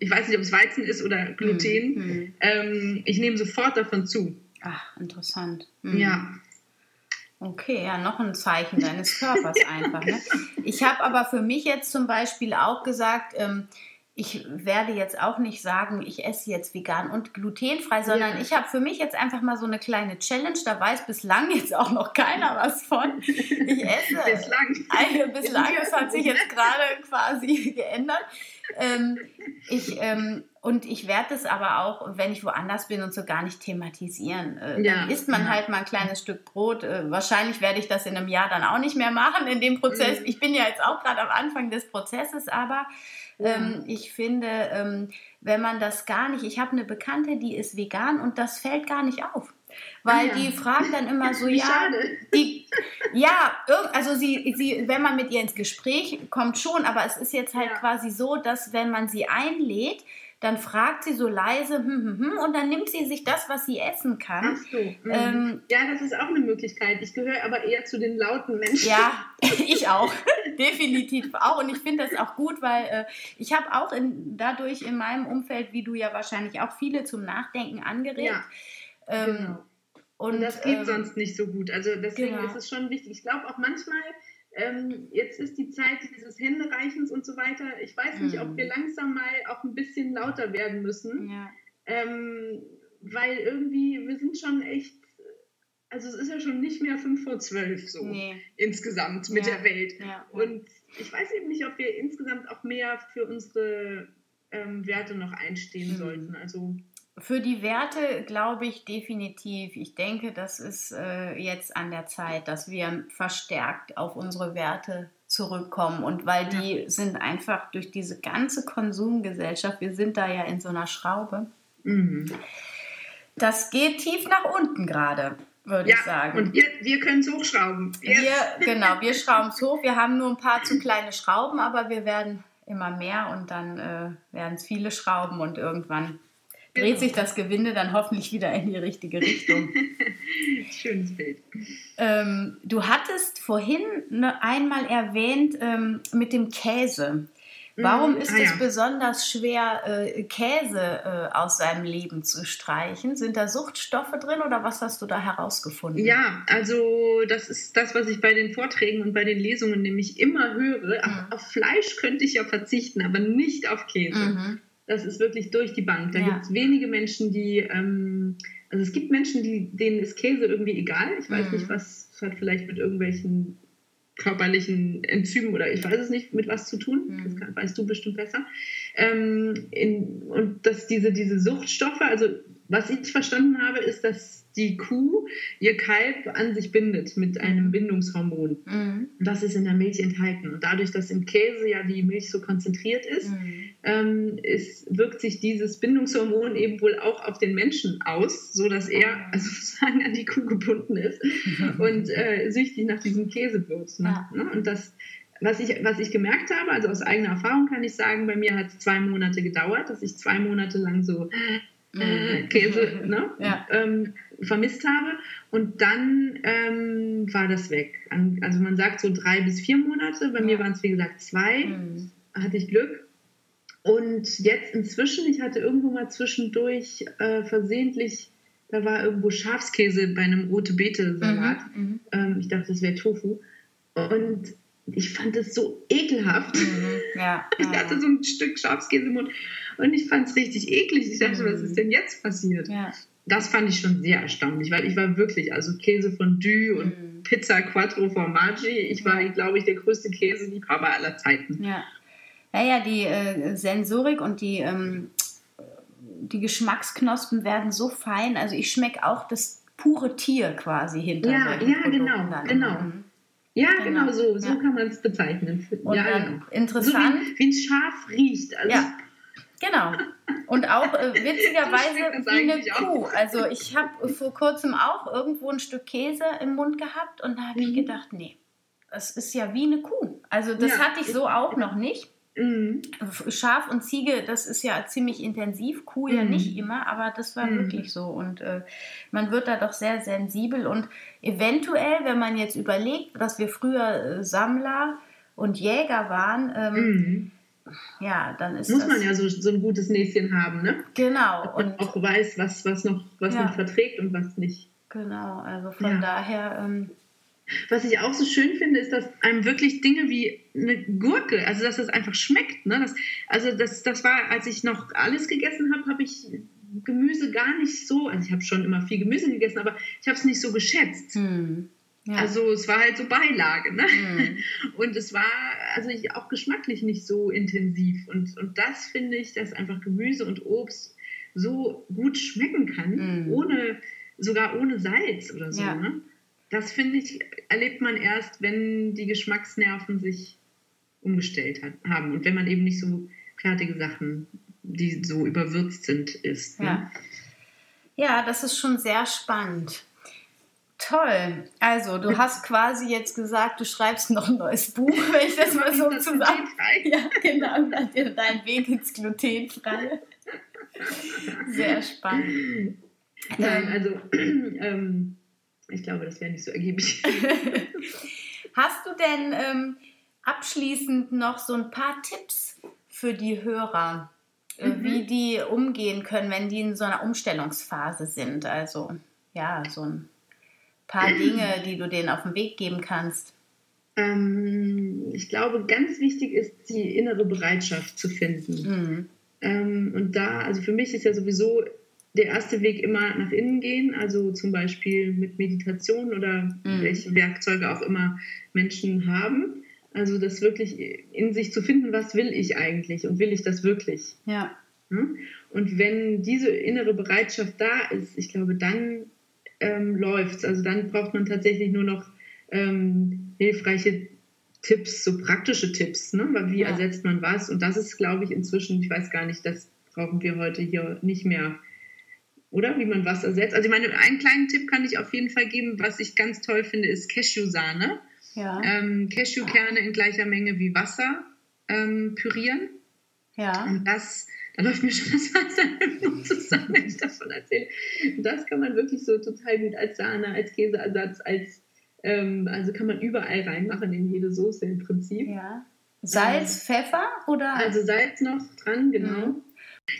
ich weiß nicht, ob es Weizen ist oder Gluten. Mhm. Ähm, ich nehme sofort davon zu. Ach, interessant. Mhm. Ja. Okay, ja, noch ein Zeichen deines Körpers einfach. Ne? Ich habe aber für mich jetzt zum Beispiel auch gesagt, ähm, ich werde jetzt auch nicht sagen, ich esse jetzt vegan und glutenfrei, sondern ja. ich habe für mich jetzt einfach mal so eine kleine Challenge. Da weiß bislang jetzt auch noch keiner was von. Ich esse. bislang. Eine, bislang, es hat sich jetzt gerade quasi geändert. Ähm, ich, ähm, und ich werde es aber auch, wenn ich woanders bin und so gar nicht thematisieren. Äh, ja. Dann isst man halt mal ein kleines Stück Brot. Äh, wahrscheinlich werde ich das in einem Jahr dann auch nicht mehr machen in dem Prozess. Mhm. Ich bin ja jetzt auch gerade am Anfang des Prozesses, aber ähm, ich finde, ähm, wenn man das gar nicht, ich habe eine Bekannte, die ist vegan und das fällt gar nicht auf. Weil ja. die fragen dann immer so, ja, die, ja, also sie, sie, wenn man mit ihr ins Gespräch kommt schon, aber es ist jetzt halt ja. quasi so, dass wenn man sie einlädt, dann fragt sie so leise hm, hm, hm, und dann nimmt sie sich das, was sie essen kann. Ach so. Mhm. Ähm, ja, das ist auch eine Möglichkeit. Ich gehöre aber eher zu den lauten Menschen. Ja, ich auch. Definitiv auch. Und ich finde das auch gut, weil äh, ich habe auch in, dadurch in meinem Umfeld, wie du ja wahrscheinlich auch, viele zum Nachdenken angeregt. Ja, ähm, genau. Und, und, das geht ähm, sonst nicht so gut. Also deswegen genau. ist es schon wichtig. Ich glaube auch manchmal ähm, jetzt ist die Zeit dieses Händereichens und so weiter. Ich weiß nicht, ob wir hm. langsam mal auch ein bisschen lauter werden müssen. Ja. Ähm, weil irgendwie, wir sind schon echt, also es ist ja schon nicht mehr 5 vor 12 so nee. insgesamt mit ja. der Welt. Ja. Und ich weiß eben nicht, ob wir insgesamt auch mehr für unsere ähm, Werte noch einstehen mhm. sollten. Also für die Werte glaube ich definitiv. Ich denke, das ist äh, jetzt an der Zeit, dass wir verstärkt auf unsere Werte zurückkommen. Und weil die ja. sind einfach durch diese ganze Konsumgesellschaft, wir sind da ja in so einer Schraube. Mhm. Das geht tief nach unten gerade, würde ja, ich sagen. Und wir, wir können es hochschrauben. Yes. Wir, genau, wir schrauben es hoch. Wir haben nur ein paar zu kleine Schrauben, aber wir werden immer mehr und dann äh, werden es viele Schrauben und irgendwann dreht genau. sich das Gewinde dann hoffentlich wieder in die richtige Richtung. Schönes Bild. Ähm, du hattest vorhin ne, einmal erwähnt ähm, mit dem Käse. Warum mhm. ist ah, es ja. besonders schwer, äh, Käse äh, aus seinem Leben zu streichen? Sind da Suchtstoffe drin oder was hast du da herausgefunden? Ja, also das ist das, was ich bei den Vorträgen und bei den Lesungen nämlich immer höre. Mhm. Auf, auf, Fleisch könnte ich ja verzichten, aber nicht auf Käse. Mhm. Das ist wirklich durch die Bank. Da ja. gibt es wenige Menschen, die, ähm, also es gibt Menschen, die, denen ist Käse irgendwie egal. Ich weiß mhm. nicht, was hat vielleicht mit irgendwelchen körperlichen Enzymen oder ich weiß es nicht, mit was zu tun. Mhm. Das kann, weißt du bestimmt besser. Ähm, in, und dass diese, diese Suchtstoffe, also was ich verstanden habe, ist, dass die Kuh ihr Kalb an sich bindet mit einem mhm. Bindungshormon. Mhm. Das ist in der Milch enthalten. Und dadurch, dass im Käse ja die Milch so konzentriert ist, mhm. ähm, ist wirkt sich dieses Bindungshormon eben wohl auch auf den Menschen aus, sodass er ah. also sozusagen an die Kuh gebunden ist und äh, süchtig nach diesem Käse wird. Ne? Ja. Ne? Und das was ich, was ich gemerkt habe, also aus eigener Erfahrung kann ich sagen, bei mir hat es zwei Monate gedauert, dass ich zwei Monate lang so äh, Käse ne? ja. ähm, vermisst habe. Und dann ähm, war das weg. Also man sagt so drei bis vier Monate. Bei ja. mir waren es wie gesagt zwei. Mhm. Hatte ich Glück. Und jetzt inzwischen, ich hatte irgendwo mal zwischendurch äh, versehentlich, da war irgendwo Schafskäse bei einem rote Beete Salat. Mhm. Mhm. Ähm, ich dachte, das wäre Tofu. Und ich fand es so ekelhaft. Mhm. Ja, ich hatte so ein Stück Schafskäse im Mund und ich fand es richtig eklig. Ich dachte, mhm. was ist denn jetzt passiert? Ja. Das fand ich schon sehr erstaunlich, weil ich war wirklich, also Käse Fondue und mhm. Pizza Quattro Formaggi, ich war, glaube ich, der größte Käseliebhaber aller Zeiten. Ja, naja, die äh, Sensorik und die, ähm, die Geschmacksknospen werden so fein. Also ich schmecke auch das pure Tier quasi hinter Ja, ja, genau, genau. Mhm. Ja, genau, genau so, so ja. kann man es bezeichnen. Und ja, genau. Interessant. So wie, wie ein Schaf riecht. Also ja, genau. Und auch äh, witzigerweise wie eine Kuh. Also ich habe vor kurzem auch irgendwo ein Stück Käse im Mund gehabt und da habe mhm. ich gedacht, nee, das ist ja wie eine Kuh. Also das ja. hatte ich so auch noch nicht. Mhm. Schaf und Ziege, das ist ja ziemlich intensiv, Kuh ja mhm. nicht immer, aber das war mhm. wirklich so. Und äh, man wird da doch sehr sensibel. Und eventuell, wenn man jetzt überlegt, dass wir früher äh, Sammler und Jäger waren, ähm, mhm. Ja, dann ist Muss man ja so, so ein gutes Näschen haben, ne? Genau. Und auch weiß, was, was noch, was ja. noch verträgt und was nicht. Genau, also von ja. daher. Ähm, was ich auch so schön finde, ist, dass einem wirklich Dinge wie eine Gurke, also dass das einfach schmeckt. Ne? Das, also das, das war, als ich noch alles gegessen habe, habe ich Gemüse gar nicht so, also ich habe schon immer viel Gemüse gegessen, aber ich habe es nicht so geschätzt. Hm. Ja. Also es war halt so Beilage, ne? Hm. Und es war also ich, auch geschmacklich nicht so intensiv. Und, und das finde ich, dass einfach Gemüse und Obst so gut schmecken kann, hm. ohne sogar ohne Salz oder so. Ja. Ne? das finde ich, erlebt man erst, wenn die Geschmacksnerven sich umgestellt hat, haben und wenn man eben nicht so fertige Sachen, die so überwürzt sind, isst. Ne? Ja. ja, das ist schon sehr spannend. Toll. Also, du hast quasi jetzt gesagt, du schreibst noch ein neues Buch, wenn ich das mal so zusammen. Ja, genau. Dein Weg ins Glutenfreie. Sehr spannend. Nein, also ähm, ich glaube, das wäre nicht so ergiebig. Hast du denn ähm, abschließend noch so ein paar Tipps für die Hörer, äh, mhm. wie die umgehen können, wenn die in so einer Umstellungsphase sind? Also ja, so ein paar Dinge, die du denen auf den Weg geben kannst. Ähm, ich glaube, ganz wichtig ist die innere Bereitschaft zu finden. Mhm. Ähm, und da, also für mich ist ja sowieso der erste Weg immer nach innen gehen, also zum Beispiel mit Meditation oder mhm. welche Werkzeuge auch immer Menschen haben. Also das wirklich in sich zu finden, was will ich eigentlich und will ich das wirklich? Ja. Und wenn diese innere Bereitschaft da ist, ich glaube, dann ähm, läuft es. Also dann braucht man tatsächlich nur noch ähm, hilfreiche Tipps, so praktische Tipps. Ne? Wie ja. ersetzt man was? Und das ist, glaube ich, inzwischen, ich weiß gar nicht, das brauchen wir heute hier nicht mehr oder? Wie man was ersetzt. Also ich meine, einen kleinen Tipp kann ich auf jeden Fall geben, was ich ganz toll finde, ist Cashewsahne. Ja. Ähm, Cashewkerne in gleicher Menge wie Wasser ähm, pürieren. Ja. Und das, da läuft mir schon das Wasser im Mund zusammen, wenn ich davon erzähle. Das kann man wirklich so total gut als Sahne, als Käseersatz, als ähm, also kann man überall reinmachen in jede Soße im Prinzip. Ja. Salz, ähm, Pfeffer oder? Also Salz noch dran, genau. Mhm.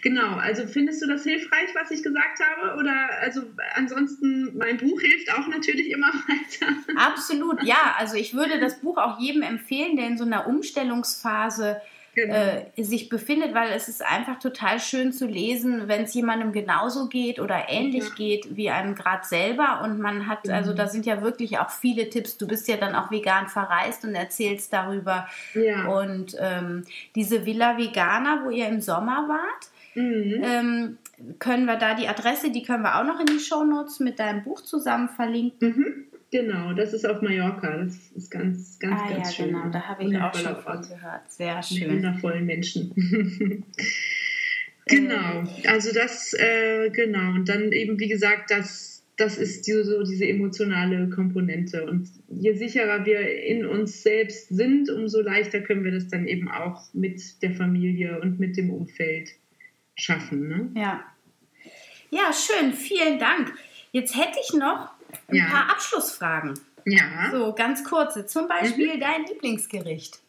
Genau, also findest du das hilfreich, was ich gesagt habe? Oder also ansonsten, mein Buch hilft auch natürlich immer weiter. Absolut, ja. Also ich würde das Buch auch jedem empfehlen, der in so einer Umstellungsphase genau. äh, sich befindet, weil es ist einfach total schön zu lesen, wenn es jemandem genauso geht oder ähnlich ja. geht wie einem gerade selber. Und man hat, mhm. also da sind ja wirklich auch viele Tipps. Du bist ja dann auch vegan verreist und erzählst darüber. Ja. Und ähm, diese Villa Vegana, wo ihr im Sommer wart, Mhm. Ähm, können wir da die Adresse, die können wir auch noch in die Shownotes mit deinem Buch zusammen verlinken. Mhm. Genau, das ist auf Mallorca. Das ist ganz, ganz, ah, ganz ja, schön. Genau, da habe ich auch schon von gehört. Sehr schön. Mit wundervollen Menschen. genau, also das, äh, genau. Und dann eben, wie gesagt, das, das ist die, so diese emotionale Komponente. Und je sicherer wir in uns selbst sind, umso leichter können wir das dann eben auch mit der Familie und mit dem Umfeld schaffen. Ne? Ja. Ja, schön, vielen Dank. Jetzt hätte ich noch ein ja. paar Abschlussfragen. Ja. So, ganz kurze. Zum Beispiel mhm. dein Lieblingsgericht.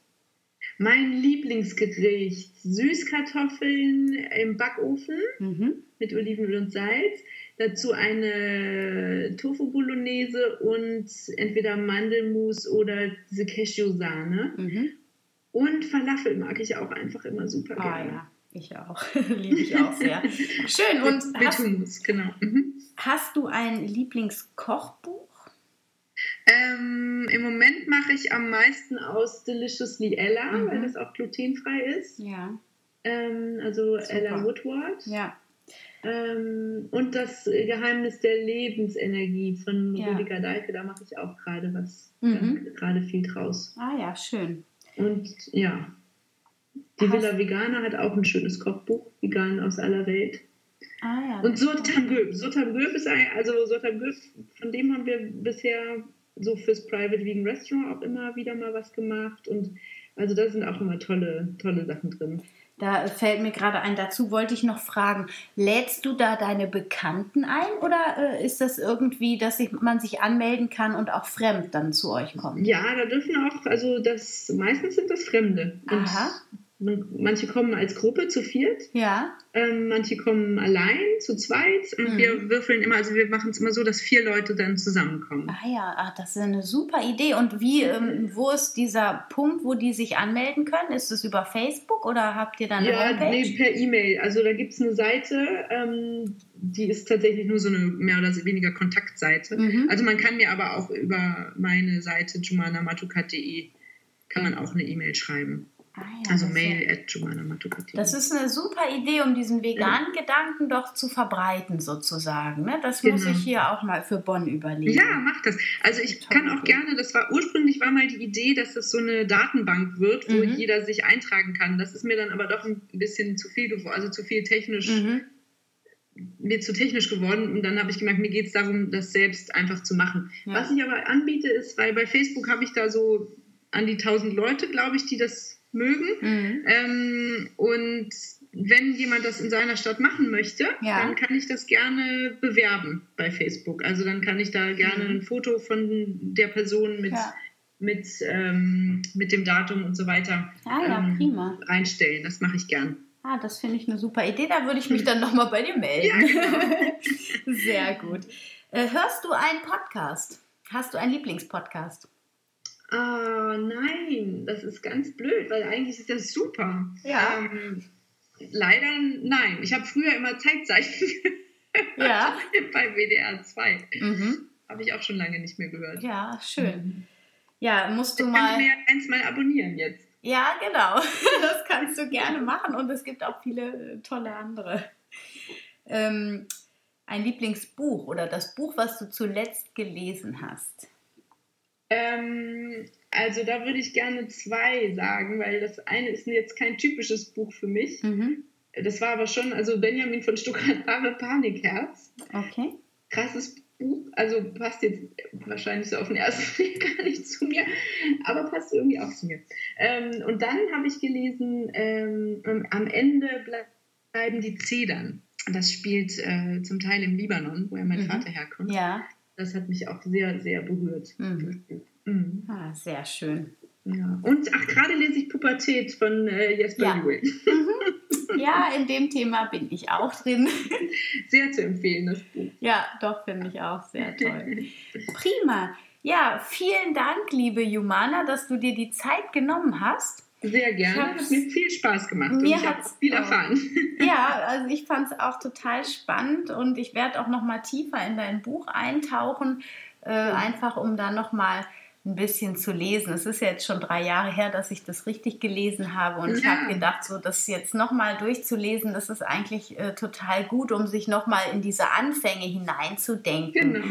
Mein Lieblingsgericht: Süßkartoffeln im Backofen mhm. mit Olivenöl und Salz. Dazu eine Tofu Bolognese und entweder Mandelmus oder diese Cashew-Sahne. Mhm. Und Falafel mag ich auch einfach immer super ah, gerne. Ja. Ich auch. Liebe ich auch sehr. Schön. Und mit, hast, Hummus, genau. Mhm. hast du ein Lieblingskochbuch? Ähm, Im Moment mache ich am meisten aus Deliciously Ella, mhm. weil das auch glutenfrei ist. Ja. Ähm, also Super. Ella Woodward. Ja. Ähm, und das Geheimnis der Lebensenergie von ja. Rüdiger Deike, da mache ich auch gerade was, mhm. gerade viel draus. Ah ja, schön. Und ja, die Villa Vegana hat auch ein schönes Kochbuch, Vegan aus aller Welt. Ah, ja, und Sotam Göb. Sotam Göb ist ein, also Sotam Göb, von dem haben wir bisher so fürs Private Vegan Restaurant auch immer wieder mal was gemacht. Und Also da sind auch immer tolle, tolle Sachen drin. Da fällt mir gerade ein, dazu wollte ich noch fragen, lädst du da deine Bekannten ein oder äh, ist das irgendwie, dass ich, man sich anmelden kann und auch fremd dann zu euch kommt? Ja, da dürfen auch, also das meistens sind das Fremde. Und Aha. Manche kommen als Gruppe zu viert, Ja. ähm, manche kommen allein zu zweit und Mhm. wir würfeln immer, also wir machen es immer so, dass vier Leute dann zusammenkommen. Ah ja, ach, das ist eine super Idee. Und wie, ähm, wo ist dieser Punkt, wo die sich anmelden können? Ist es über Facebook oder habt ihr da eine Ja, Homepage? nee, per E-Mail. Also da gibt es eine Seite, ähm, die ist tatsächlich nur so eine mehr oder weniger Kontaktseite. Mhm. Also man kann mir aber auch über meine Seite jumanamatukat.de kann man auch eine E-Mail schreiben. Ah ja, Also mail ja- at jumanamatukat.de. Das ist eine super Idee, um diesen veganen Gedanken doch zu verbreiten, sozusagen. Ne? Das muss Genau. ich hier auch mal für Bonn überlegen. Ja, mach das. Also ich kann auch cool. gerne, das war ursprünglich war mal die Idee, dass das so eine Datenbank wird, wo Mhm. jeder sich eintragen kann. Das ist mir dann aber doch ein bisschen zu viel geworden, also zu viel technisch, Mhm. mir zu technisch geworden. Und dann habe ich gemerkt, mir geht es darum, das selbst einfach zu machen. Ja. Was ich aber anbiete, ist, weil bei Facebook habe ich da so an die 1000 Leute, glaube ich, die das mögen. Mhm. Ähm, und wenn jemand das in seiner Stadt machen möchte, Ja. dann kann ich das gerne bewerben bei Facebook. Also dann kann ich da gerne Mhm. ein Foto von der Person mit, Ja. mit, ähm, mit dem Datum und so weiter Ah ja, ähm, prima. reinstellen. Das mache ich gern. Ah, das finde ich eine super Idee. Da würde ich mich dann nochmal bei dir melden. Genau. Sehr gut. Äh, hörst du einen Podcast? Hast du einen Lieblingspodcast? Ah, nein, das ist ganz blöd, weil eigentlich ist das super. Ja. Ähm, leider nein. Ich habe früher immer Zeitzeichen Ja. bei WDR 2. Mhm. Habe ich auch schon lange nicht mehr gehört. Ja, schön. Ja, musst du Ich mal. mir eins mal abonnieren jetzt. Ja, genau. Das kannst du gerne machen und es gibt auch viele tolle andere. Ähm, ein Lieblingsbuch oder das Buch, was du zuletzt gelesen hast. Ähm, also da würde ich gerne zwei sagen, weil das eine ist jetzt kein typisches Buch für mich. Mhm. Das war aber schon, also Benjamin von Stuttgart, Wahre Panikherz. Okay. Krasses Buch, also passt jetzt wahrscheinlich so auf den ersten Blick gar nicht zu mir, aber passt irgendwie auch zu mir. Ähm, und dann habe ich gelesen, ähm, am Ende bleiben die Zedern. Das spielt äh, zum Teil im Libanon, wo ja mein Mhm. Vater herkommt. Ja. Das hat mich auch sehr, sehr berührt. Mhm. Mhm. Ah, sehr schön. Ja. Und ach, gerade lese ich Pubertät von äh, Jesper Ja. Juhl. Ja, in dem Thema bin ich auch drin. Sehr zu empfehlen, das Buch. Ja, doch, finde ich auch sehr toll. Prima. Ja, vielen Dank, liebe Jumana, dass du dir die Zeit genommen hast. Sehr gerne. Hat mir viel Spaß gemacht. und Mir ich habe hat's viel erfahren. Ja, also ich fand es auch total spannend und ich werde auch noch mal tiefer in dein Buch eintauchen, äh, einfach um da noch mal ein bisschen zu lesen. Es ist ja jetzt schon drei Jahre her, dass ich das richtig gelesen habe und ich Ja. habe gedacht, so das jetzt noch mal durchzulesen, das ist eigentlich äh, total gut, um sich noch mal in diese Anfänge hineinzudenken. Genau,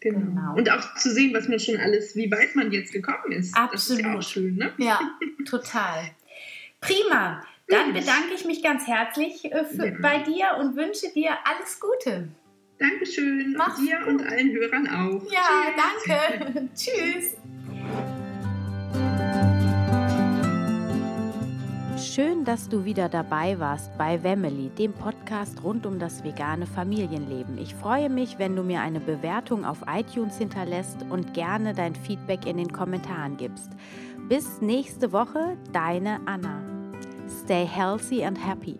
genau, Genau. Und auch zu sehen, was man schon alles, wie weit man jetzt gekommen ist. Das ist ja Absolut. schön, ne? Ja, total. Prima. Dann bedanke ich mich ganz herzlich äh, für, Ja. bei dir und wünsche dir alles Gute. Dankeschön. Mach's dir gut. und allen Hörern auch. Ja, Tschüss. danke. Tschüss. Schön, dass du wieder dabei warst bei Wemmeli, dem Podcast rund um das vegane Familienleben. Ich freue mich, wenn du mir eine Bewertung auf iTunes hinterlässt und gerne dein Feedback in den Kommentaren gibst. Bis nächste Woche, deine Anna. Stay healthy and happy.